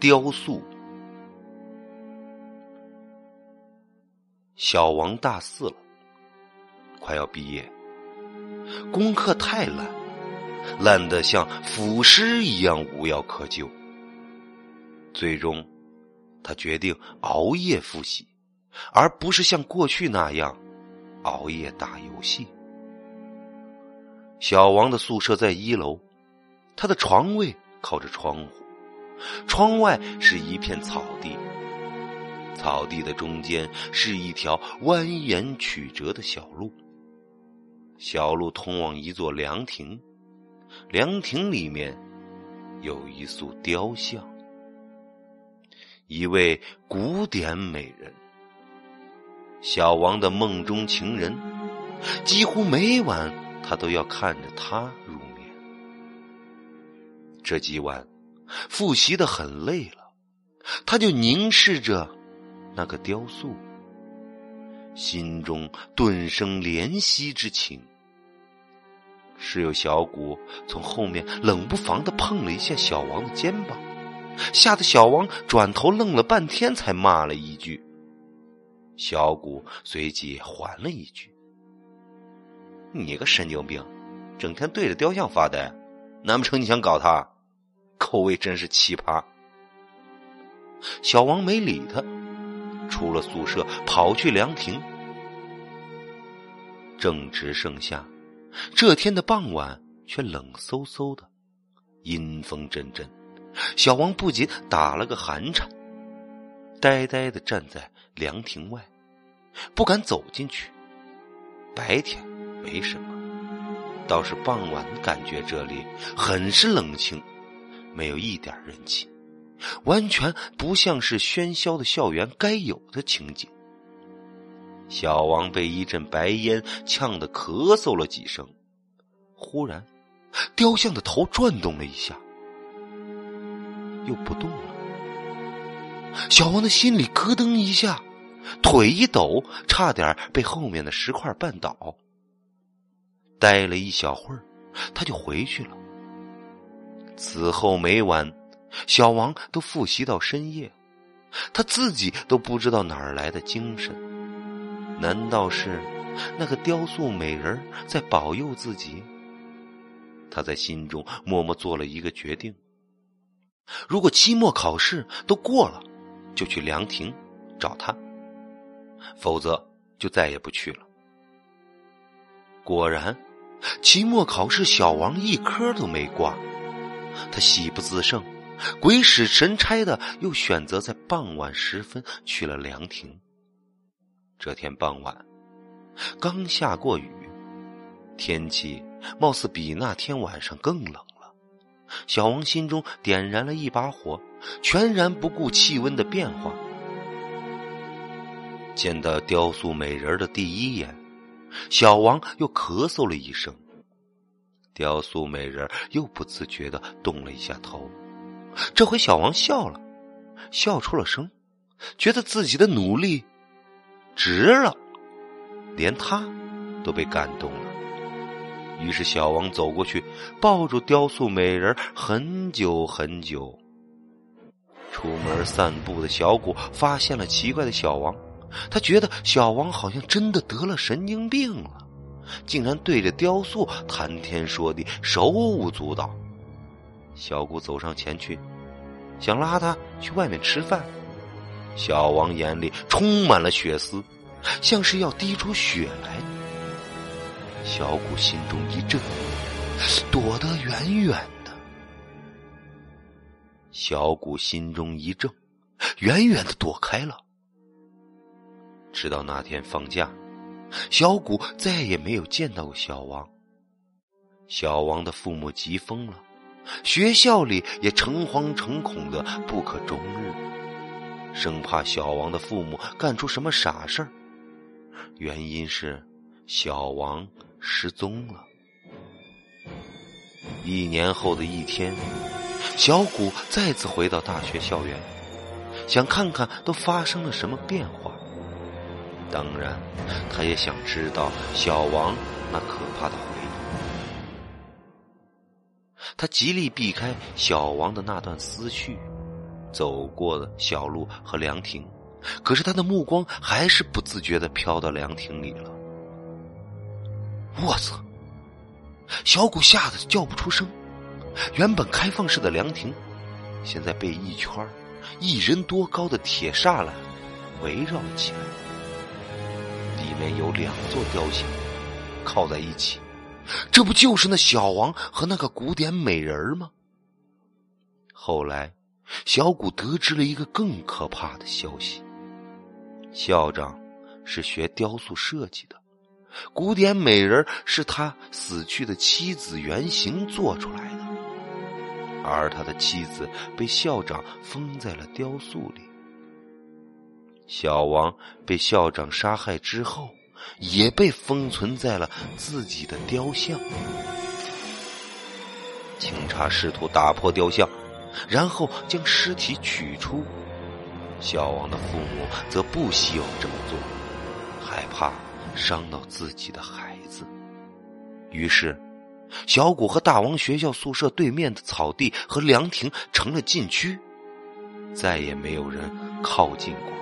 雕塑。小王大四了，快要毕业，功课太烂，烂得像腐尸一样无药可救。最终，他决定熬夜复习，而不是像过去那样熬夜打游戏。小王的宿舍在一楼，他的床位靠着窗户，窗外是一片草地。草地的中间是一条蜿蜒曲折的小路，小路通往一座凉亭，凉亭里面有一塑雕像，一位古典美人，小王的梦中情人，几乎每晚他都要看着她入眠。这几晚复习的很累了，他就凝视着。那个雕塑，心中顿生怜惜之情。室友小谷从后面冷不防的碰了一下小王的肩膀，吓得小王转头愣了半天，才骂了一句。小谷随即还了一句：“你个神经病，整天对着雕像发呆，难不成你想搞他？口味真是奇葩。”小王没理他。出了宿舍，跑去凉亭。正值盛夏，这天的傍晚却冷飕飕的，阴风阵阵。小王不仅打了个寒颤，呆呆的站在凉亭外，不敢走进去。白天没什么，倒是傍晚感觉这里很是冷清，没有一点人气。完全不像是喧嚣的校园该有的情景。小王被一阵白烟呛得咳嗽了几声，忽然，雕像的头转动了一下，又不动了。小王的心里咯噔一下，腿一抖，差点被后面的石块绊倒。待了一小会儿，他就回去了。此后每晚。小王都复习到深夜，他自己都不知道哪儿来的精神。难道是那个雕塑美人在保佑自己？他在心中默默做了一个决定：如果期末考试都过了，就去凉亭找他；否则就再也不去了。果然，期末考试小王一科都没挂，他喜不自胜。鬼使神差的，又选择在傍晚时分去了凉亭。这天傍晚，刚下过雨，天气貌似比那天晚上更冷了。小王心中点燃了一把火，全然不顾气温的变化。见到雕塑美人的第一眼，小王又咳嗽了一声。雕塑美人又不自觉的动了一下头。这回小王笑了，笑出了声，觉得自己的努力值了，连他都被感动了。于是小王走过去，抱住雕塑美人很久很久。出门散步的小谷发现了奇怪的小王，他觉得小王好像真的得了神经病了，竟然对着雕塑谈天说地，手舞足蹈。小谷走上前去，想拉他去外面吃饭。小王眼里充满了血丝，像是要滴出血来。小谷心中一震，躲得远远的。小谷心中一怔，远远的躲开了。直到那天放假，小谷再也没有见到过小王。小王的父母急疯了。学校里也诚惶诚恐的不可终日，生怕小王的父母干出什么傻事儿。原因是小王失踪了。一年后的一天，小谷再次回到大学校园，想看看都发生了什么变化。当然，他也想知道小王那可怕的回忆。他极力避开小王的那段思绪，走过了小路和凉亭，可是他的目光还是不自觉的飘到凉亭里了。我操！小谷吓得叫不出声。原本开放式的凉亭，现在被一圈一人多高的铁栅栏围绕了起来。里面有两座雕像靠在一起，这不就是那小王和那个古典美人吗？后来，小谷得知了一个更可怕的消息：校长是学雕塑设计的。古典美人是他死去的妻子原型做出来的，而他的妻子被校长封在了雕塑里。小王被校长杀害之后，也被封存在了自己的雕像。警察试图打破雕像，然后将尸体取出。小王的父母则不希望这么做，害怕。伤到自己的孩子，于是，小谷和大王学校宿舍对面的草地和凉亭成了禁区，再也没有人靠近过。